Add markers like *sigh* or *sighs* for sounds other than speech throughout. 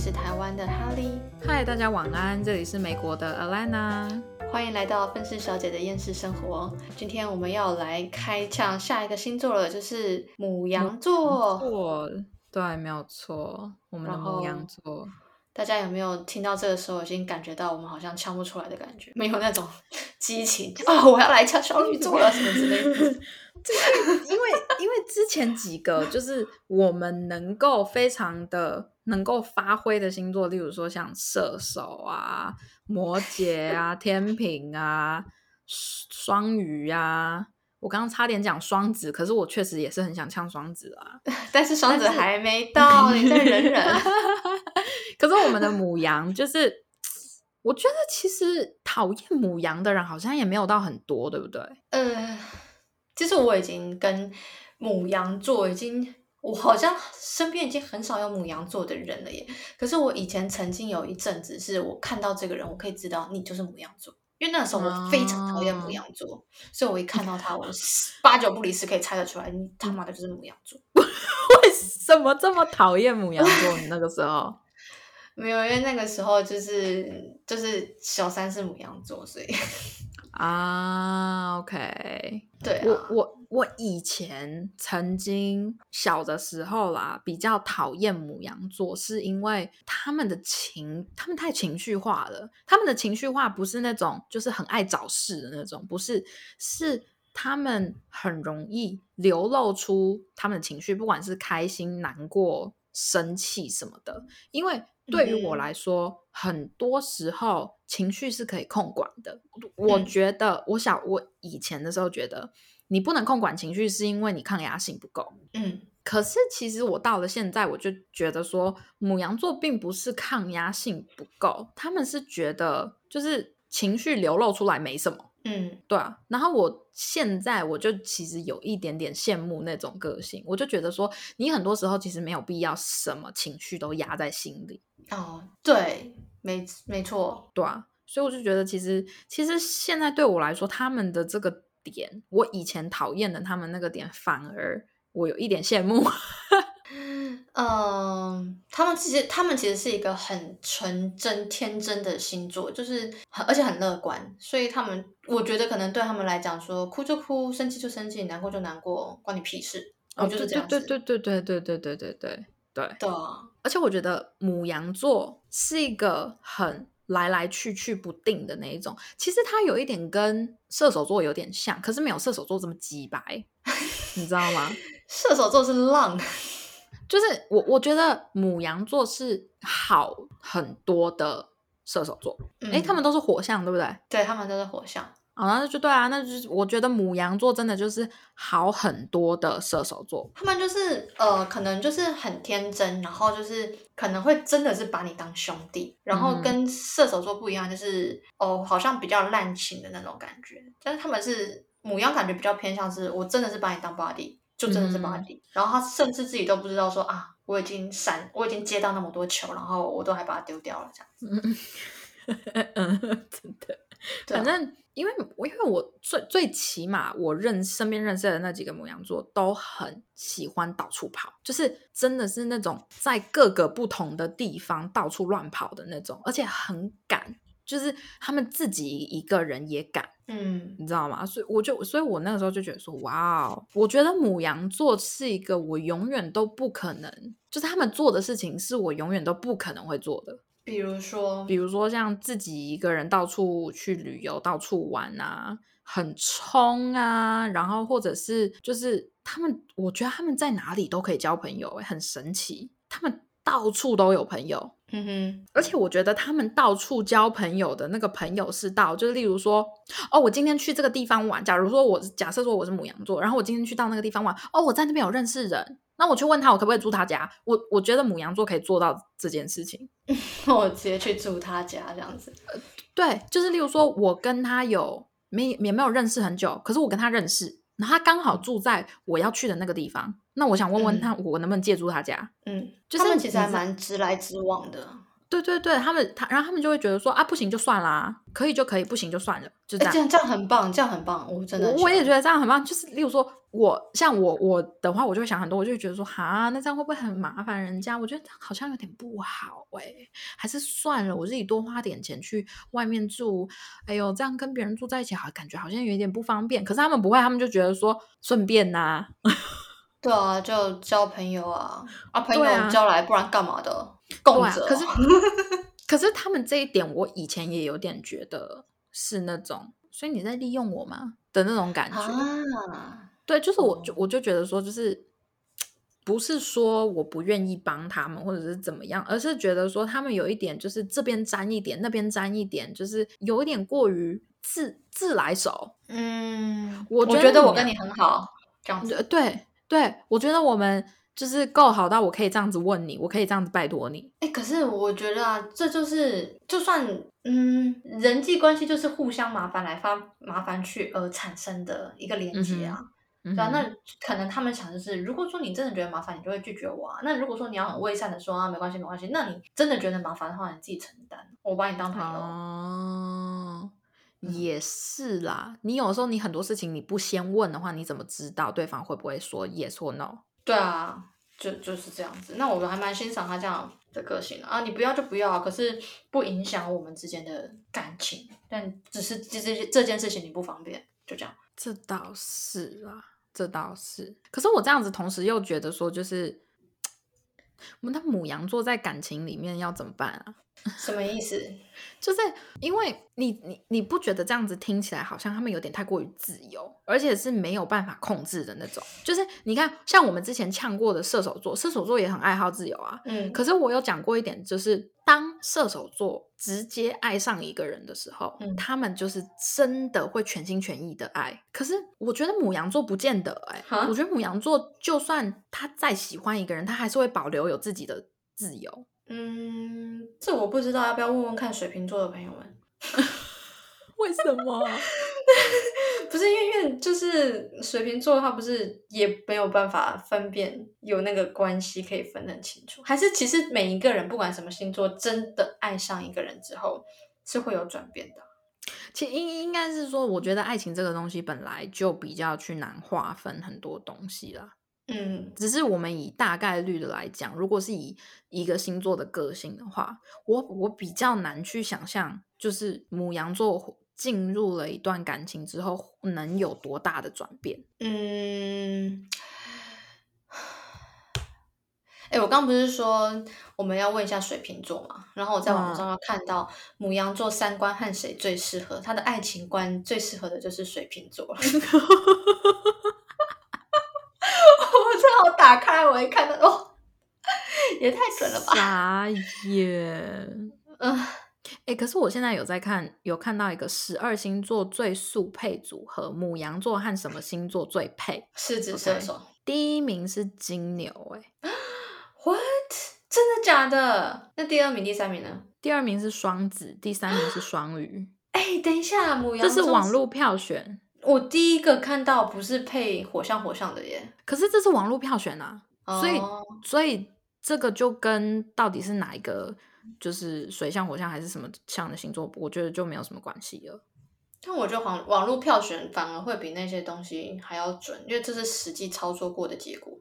是台湾的哈利。嗨，大家晚安，这里是美国的 Alana。欢迎来到分饰小姐的厌世生活。今天我们要来开枪下一个星座了，就是母羊座。错，对，没有错，我们的后母羊座。大家有没有听到这个时候已经感觉到我们好像呛不出来的感觉？没有那种激情啊！*laughs* 我要来呛双鱼座了什么之类的。因为因为之前几个就是我们能够非常的能够发挥的星座，例如说像射手啊、摩羯啊、天平啊、双鱼啊。我刚刚差点讲双子，可是我确实也是很想呛双子啊。*laughs* 但是双子还没到，你再忍忍。可是我们的母羊就是，我觉得其实讨厌母羊的人好像也没有到很多，对不对？呃，其实我已经跟母羊座已经，我好像身边已经很少有母羊座的人了耶。可是我以前曾经有一阵子，是我看到这个人，我可以知道你就是母羊座，因为那个时候我非常讨厌母羊座，所以我一看到他，我八九不离十可以猜得出来，你他妈的就是母羊座。*laughs* 为什么这么讨厌母羊座？你那个时候没有，因为那个时候就是就是小三是母羊座，所以 *laughs* 啊，OK，*laughs* 对啊，我我我以前曾经小的时候啦，比较讨厌母羊座，是因为他们的情，他们太情绪化了。他们的情绪化不是那种就是很爱找事的那种，不是，是他们很容易流露出他们的情绪，不管是开心、难过、生气什么的。因为对于我嗯来说，很多时候情绪是可以控管的。我嗯觉得，我想我以前的时候觉得，你不能控管情绪，是因为你抗压性不够。嗯可是其实我到了现在，我就觉得说，母羊座并不是抗压性不够，他们是觉得就是情绪流露出来没什么。嗯。对啊，然后我现在我就其实有一点点羡慕那种个性，我就觉得说，你很多时候其实没有必要什么情绪都压在心里，哦，对，没没错，对啊，所以我就觉得其实其实现在对我来说，他们的这个点，我以前讨厌的他们那个点，反而我有一点羡慕。嗯，他们其实他们其实是一个很纯真天真的星座，就是很而且很乐观，所以他们我觉得可能对他们来讲说，哭就哭，生气就生气，难过就难过，关你屁事。我哦，对对就是这样子。对对对对对对对对对对，对啊，而且我觉得母羊座是一个很来来去去不定的那一种。其实它有一点跟射手座有点像，可是没有射手座这么鸡白，你知道吗？*laughs* 射手座是浪，就是我我觉得母羊座是好很多的射手座，诶，嗯他们都是火象，对不对？对他们都是火象。哦，那就对啊，那就是我觉得母羊座真的就是好很多的射手座，他们就是呃，可能就是很天真，然后就是可能会真的是把你当兄弟，然后嗯跟射手座不一样，就是哦，好像比较滥情的那种感觉。但是他们是母羊，感觉比较偏向是我真的是把你当 body，就真的是嗯 body，、然后他甚至自己都不知道说啊，我已经闪，我已经接到那么多球，然后我都还把它丢掉了这样子。嗯，*laughs* *laughs* 真的。反正因为我因为我最最起码我认身边认识的那几个母羊座都很喜欢到处跑，就是真的是那种在各个不同的地方到处乱跑的那种，而且很敢，就是他们自己一个人也敢。嗯你知道吗？所以我就，所以我那个时候就觉得说，哇哦，我觉得母羊座是一个我永远都不可能，就是他们做的事情是我永远都不可能会做的。比如说比，如说像自己一个人到处去旅游、到处玩啊，很冲啊，然后或者是就是他们，我觉得他们在哪里都可以交朋友、欸，很神奇，他们到处都有朋友。嗯哼，而且我觉得他们到处交朋友的那个朋友是到，就是例如说，哦，我今天去这个地方玩。假如说我假设说我是母羊座，然后我今天去到那个地方玩，哦，我在那边有认识人，那我去问他我可不可以住他家。我我觉得母羊座可以做到这件事情。*laughs* 我直接去住他家这样子。对，就是例如说我跟他有没也没有认识很久，可是我跟他认识，然后他刚好住在我要去的那个地方，那我想问问他，我能不能借住他家？嗯，就是他们其实还蛮直来直往的。对对对，他们他然后他们就会觉得说啊，不行就算啦，可以就可以，不行就算了，就这样。这样这样很棒，这样很棒，我真的我我也觉得这样很棒。就是例如说，我像我我的话，我就会想很多，我就会觉得说，哈，那这样会不会很麻烦人家？我觉得好像有点不好哎、还是算了，我自己多花点钱去外面住。哎呦，这样跟别人住在一起，好感觉好像有一点不方便。可是他们不会，他们就觉得说顺便呐、*laughs* 对啊，就交朋友啊，啊朋友交来，不然干嘛的？共啊可是 *laughs* 可是他们这一点，我以前也有点觉得是那种，所以你在利用我吗的那种感觉。啊，对，就是我我就觉得说，就是不是说我不愿意帮他们，或者是怎么样，而是觉得说他们有一点就是这边沾一点，那边沾一点，就是有一点过于自自来熟。嗯，我觉我得我跟你很好，这样子。对对对，我觉得我们就是够好到我可以这样子问你，我可以这样子拜托你。哎、可是我觉得啊，这就是就算嗯，人际关系就是互相麻烦来发麻烦去而产生的一个连接啊。嗯对啊，那可能他们想的是，如果说你真的觉得麻烦，你就会拒绝我啊。那如果说你要很伪善的说啊，没关系，没关系，那你真的觉得麻烦的话，你自己承担，我把你当朋友。也是啦。你有时候你很多事情你不先问的话，你怎么知道对方会不会说 yes 或 no？对啊，就就是这样子。那我还蛮欣赏他这样的个性啊。你不要就不要，可是不影响我们之间的感情，但只是这这这件事情你不方便，就这样。这倒是啊，这倒是。可是我这样子，同时又觉得说，就是 *tsk* 我们的母羊座在感情里面要怎么办啊？*laughs* 什么意思？*laughs* 就是因为你你你不觉得这样子听起来好像他们有点太过于自由，而且是没有办法控制的那种。就是你看，像我们之前呛过的射手座，射手座也很爱好自由啊。嗯，可是我有讲过一点，就是当射手座直接爱上一个人的时候，嗯他们就是真的会全心全意的爱。可是我觉得母羊座不见得哎、哈我觉得母羊座就算他再喜欢一个人，他还是会保留有自己的自由。嗯，这我不知道，要不要问问看水瓶座的朋友们？*laughs* 为什么？*laughs* 不是因为因为就是水瓶座，他不是也没有办法分辨有那个关系可以分得很清楚，还是其实每一个人不管什么星座，真的爱上一个人之后是会有转变的。其实应应该是说，我觉得爱情这个东西本来就比较去难划分很多东西啦。嗯只是我们以大概率的来讲，如果是以一个星座的个性的话，我我比较难去想象，就是母羊座进入了一段感情之后能有多大的转变。嗯，哎、我刚不是说我们要问一下水瓶座嘛？然后我在网嗯上要看到母羊座三观和谁最适合，他的爱情观最适合的就是水瓶座 *laughs* 打开，我一看到，哦，*laughs* 也太准了吧！傻眼！嗯，哎、可是我现在有在看，有看到一个十二星座最速配组合，母羊座和什么星座最配？狮子射手第一名是金牛、哎，，*gasps* what？真的假的？那第二名、第三名呢？第二名是双子，第三名是双鱼。哎、等一下，母羊座这是网络票选，我第一个看到不是配火象火象的耶，可是这是网络票选啊，所以哦所以这个就跟到底是哪一个就是水象、火象还是什么象的星座，我觉得就没有什么关系了。但我觉得网网络票选反而会比那些东西还要准，因为这是实际操作过的结果。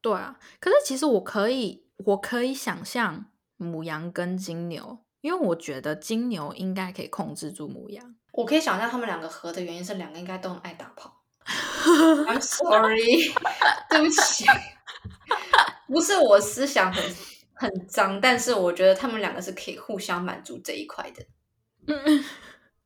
对啊，可是其实我可以，我可以想象母羊跟金牛，因为我觉得金牛应该可以控制住母羊。我可以想象他们两个合的原因是两个应该都很爱打炮。*laughs* I'm sorry，*laughs* 对不起，不是我思想很很脏，但是我觉得他们两个是可以互相满足这一块的，嗯，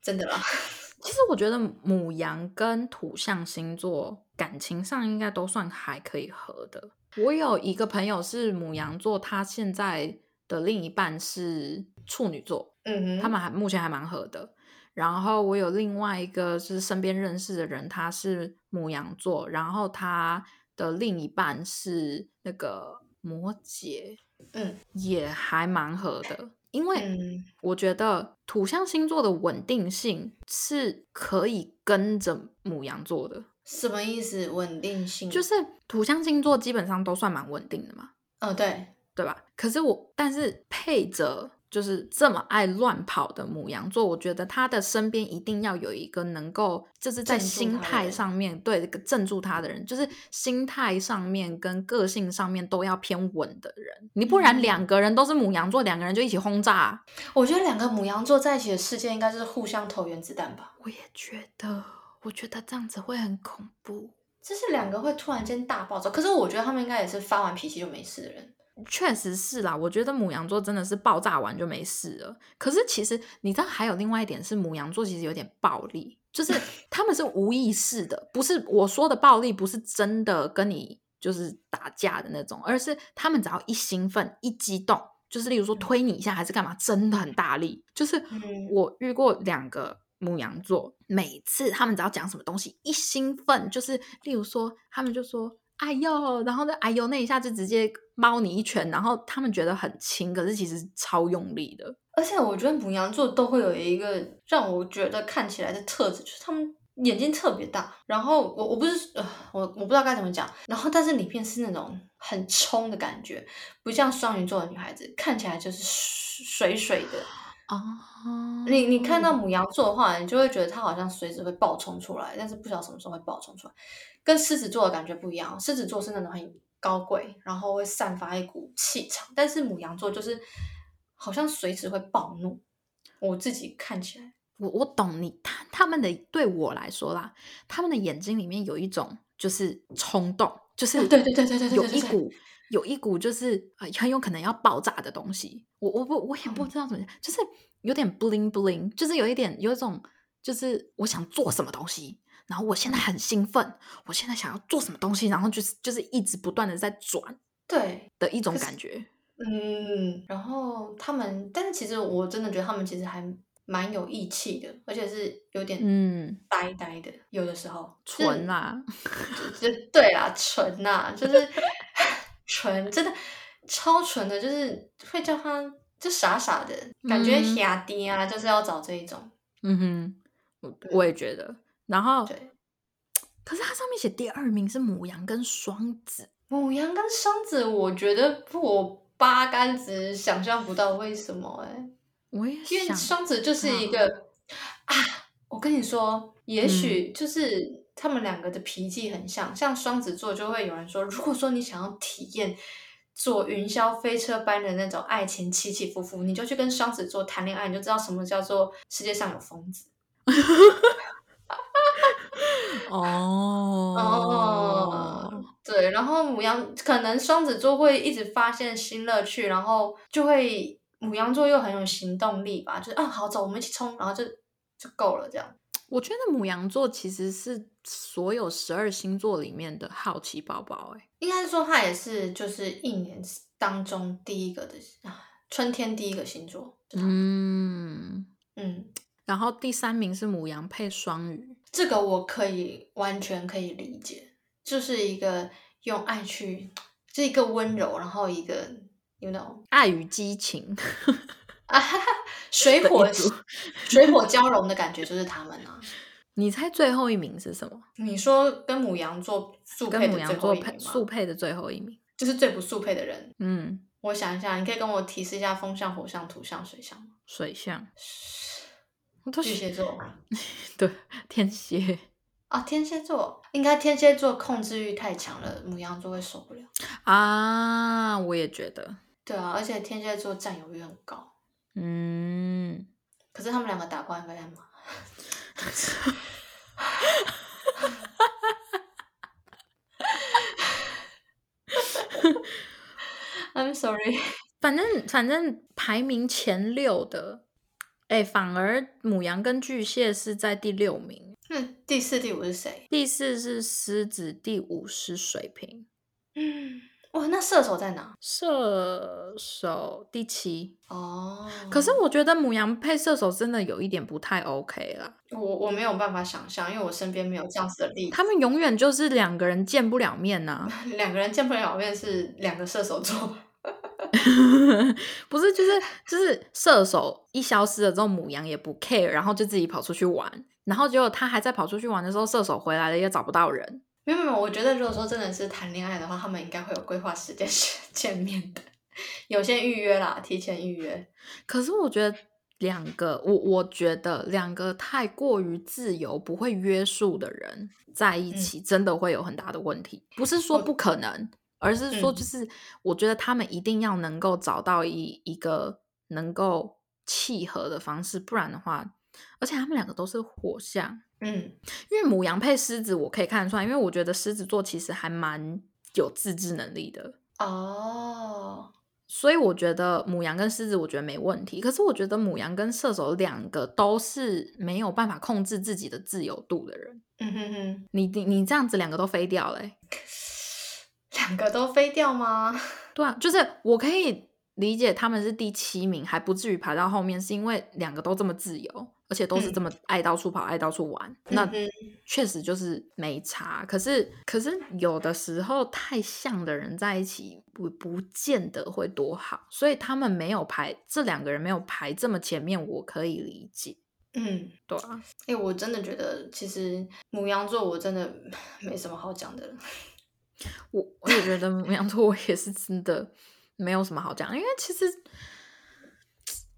真的啦。*laughs* 其实我觉得母羊跟土象星座感情上应该都算还可以合的。我有一个朋友是母羊座，他现在的另一半是处女座，嗯哼，他们还目前还蛮合的。然后我有另外一个是身边认识的人，他是母羊座，然后他的另一半是那个摩羯，嗯也还蛮合的。因为嗯我觉得土象星座的稳定性是可以跟着母羊座的，什么意思？稳定性就是土象星座基本上都算蛮稳定的嘛，哦，对，对吧？可是我，但是配着就是这么爱乱跑的母羊座，我觉得他的身边一定要有一个能够就是在心态上面对镇住他的人，就是心态上面跟个性上面都要偏稳的人。你不然嗯两个人都是母羊座，两个人就一起轰炸。我觉得两个母羊座在一起的世界应该就是互相投原子弹吧。我也觉得，我觉得这样子会很恐怖。就是两个会突然间大爆炸，可是我觉得他们应该也是发完脾气就没事的人。确实是啦，我觉得母羊座真的是爆炸完就没事了。可是其实你知道，还有另外一点是母羊座其实有点暴力，就是 *laughs* 他们是无意识的，不是我说的暴力，不是真的跟你就是打架的那种，而是他们只要一兴奋、一激动，就是例如说推你一下还是干嘛，真的很大力。就是嗯我遇过两个母羊座，每次他们只要讲什么东西一兴奋，就是例如说他们就说。哎呦，然后呢？哎呦，那一下就直接猫你一拳，然后他们觉得很轻，可是其实超用力的。而且我觉得母羊座都会有一个让我觉得看起来的特质，就是他们眼睛特别大。然后我我不是呃我我不知道该怎么讲，然后但是里面是那种很冲的感觉，不像双鱼座的女孩子看起来就是水水的。哦，你你看到母羊座的话，你就会觉得它好像随时会爆冲出来，但是不晓得什么时候会爆冲出来，跟狮子座的感觉不一样。狮子座是那种很高贵，然后会散发一股气场，但是母羊座就是好像随时会暴怒。我自己看起来，我我懂你，他他们的对我来说啦，他们的眼睛里面有一种就是冲动，就是对对对对对，有一股有一股就是呃，很有可能要爆炸的东西。我我不我也不知道怎么讲，就是有点 bling bling，就是有一点有一种就是我想做什么东西。然后我现在很兴奋，我现在想要做什么东西，然后就是就是一直不断的在转对，的一种感觉。嗯，然后他们，但是其实我真的觉得他们其实还蛮有义气的，而且是有点嗯，呆呆的，有的时候 *laughs* 纯啦，就就对啦，纯呐、就是 *laughs* 纯，真的超纯的，就是会叫他就傻傻的感觉，嗲爹啊，就是要找这一种。嗯哼，我我也觉得。然后，对，可是它上面写第二名是母羊跟双子，母羊跟双子，我觉得我八竿子想象不到为什么哎、我也因为想，双子就是一个啊，我跟你说，也许就是他们两个的脾气很像，像双子座就会有人说，如果说你想要体验坐云霄飞车般的那种爱情起起伏伏，你就去跟双子座谈恋爱，你就知道什么叫做世界上有疯子。*laughs* *laughs* 哦哦，对，然后母羊可能双子座会一直发现新乐趣，然后就会母羊座又很有行动力吧，就是啊好走，我们一起冲，然后就就够了这样。我觉得母羊座其实是所有十二星座里面的好奇宝宝，哎，应该是说它也是就是一年当中第一个的啊，*sniffs* 春天第一个星座。嗯。嗯，然后第三名是母羊配双鱼，这个我可以完全可以理解，就是一个用爱去，这一个温柔，然后一个 you know 爱与激情 *laughs* 啊，哈哈，水火水火交融的感觉就是他们啊。*laughs* 你猜最后一名是什么？你说跟母羊座速配的最后一名吗？速配的最后一名。就是最不速配的人。嗯，我想一下，你可以跟我提示一下风象、火象、土象、水象吗？水象，我都巨蟹座 *laughs* 对天蝎啊，天蝎座应该天蝎座控制欲太强了，母羊座会受不了。啊，我也觉得，对啊，而且天蝎座占有欲很高，嗯，可是他们两个打怪应该在骂。I'm sorry。反正反正排名前六的，哎，反而母羊跟巨蟹是在第六名，那第四、第五是谁？第四是狮子，第五是水瓶，嗯，哇，那射手在哪？射手第七。哦，可是我觉得母羊配射手真的有一点不太 OK 了，我我没有办法想象，因为我身边没有这样子的例子。他们永远就是两个人见不了面呐、*laughs* 两个人见不了面是两个射手座。*laughs* 不是，就是就是射手一消失了之后，母羊也不 care，然后就自己跑出去玩，然后结果他还在跑出去玩的时候，射手回来了也找不到人。没有没有，我觉得如果说真的是谈恋爱的话，他们应该会有规划时间 *laughs* 是见面的。有先预约啦，提前预约。可是我觉得两个，我我觉得两个太过于自由、不会约束的人在一起，真的会有很大的问题。不是说不可能，而是说就是我觉得他们一定要能够找到一一个能够契合的方式，不然的话，而且他们两个都是火象，嗯，因为母羊配狮子，我可以看得出来，因为我觉得狮子座其实还蛮有自制能力的。哦，所以我觉得母羊跟狮子，我觉得没问题。可是我觉得母羊跟射手两个都是没有办法控制自己的自由度的人。嗯哼哼，你你你这样子两个都飞掉了、欸，两个都飞掉吗？*laughs* 对啊，就是我可以理解他们是第七名，还不至于排到后面，是因为两个都这么自由，而且都是这么爱到处跑、爱到处玩。那确实就是没差。可是，可是有的时候太像的人在一起，不不见得会多好。所以他们没有排这两个人没有排这么前面，我可以理解。嗯，对啊，哎、我真的觉得其实母羊座我真的 *laughs* 没什么好讲的了。我我也觉得母羊座，*laughs* 我也是真的没有什么好讲，因为其实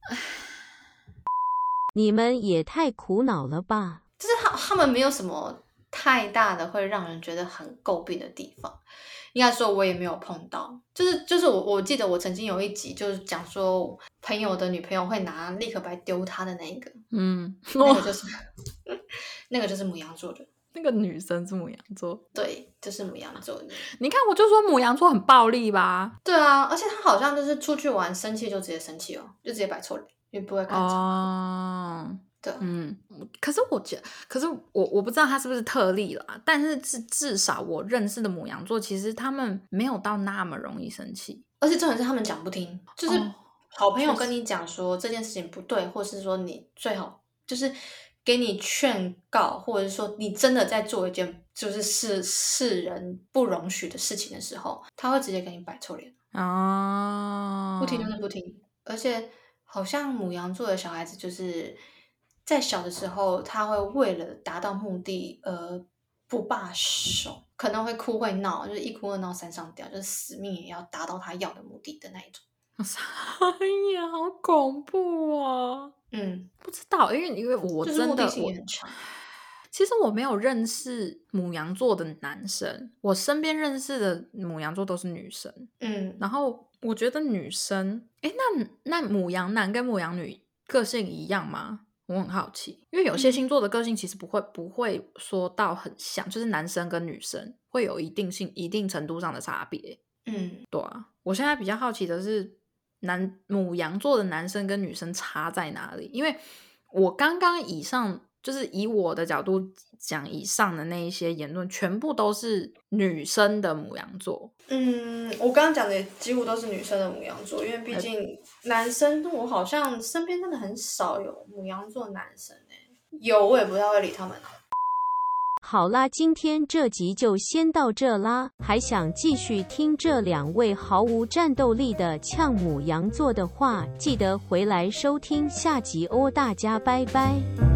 *sighs* 你们也太苦恼了吧！就是他他们没有什么太大的会让人觉得很诟病的地方。应该说，我也没有碰到。就是就是我我记得我曾经有一集就是讲说，朋友的女朋友会拿立可白丢他的那一个，嗯，那个就是 *laughs* 那个就是母羊座的，那个女生是母羊座，对，就是母羊座的。你看我就说母羊座很暴力吧？对啊，而且他好像就是出去玩生气就直接生气哦，就直接摆臭脸，也不会看场合。哦，对啊嗯，可是我觉可是我我不知道他是不是特例啦，但是至至少我认识的母羊座，其实他们没有到那么容易生气，而且重点是他们讲不听，就是哦好朋友跟你讲说这件事情不对，或是说你最好就是给你劝告，或者是说你真的在做一件就是世世人不容许的事情的时候，他会直接给你摆臭脸，哦，不听就是不听。而且好像母羊座的小孩子就是在小的时候，他会为了达到目的而不罢手，可能会哭会闹，就是一哭二闹三上吊，就是死命也要达到他要的目的的那一种。*laughs* 哎呀，好恐怖啊！嗯，不知道，因为因为我真的我。其实我没有认识母羊座的男生，我身边认识的母羊座都是女生。嗯，然后我觉得女生，诶，那那母羊男跟母羊女个性一样吗？我很好奇，因为有些星座的个性其实不会不会说到很像，就是男生跟女生会有一定性一定程度上的差别。嗯，对啊，我现在比较好奇的是，男母羊座的男生跟女生差在哪里？因为我刚刚以上就是以我的角度讲，以上的那一些言论，全部都是女生的母羊座。嗯，我刚刚讲的几乎都是女生的母羊座，因为毕竟男生我好像身边真的很少有母羊座男生诶、有我也不太会理他们。好啦，今天这集就先到这啦。还想继续听这两位毫无战斗力的呛母羊座的话，记得回来收听下集哦。大家拜拜。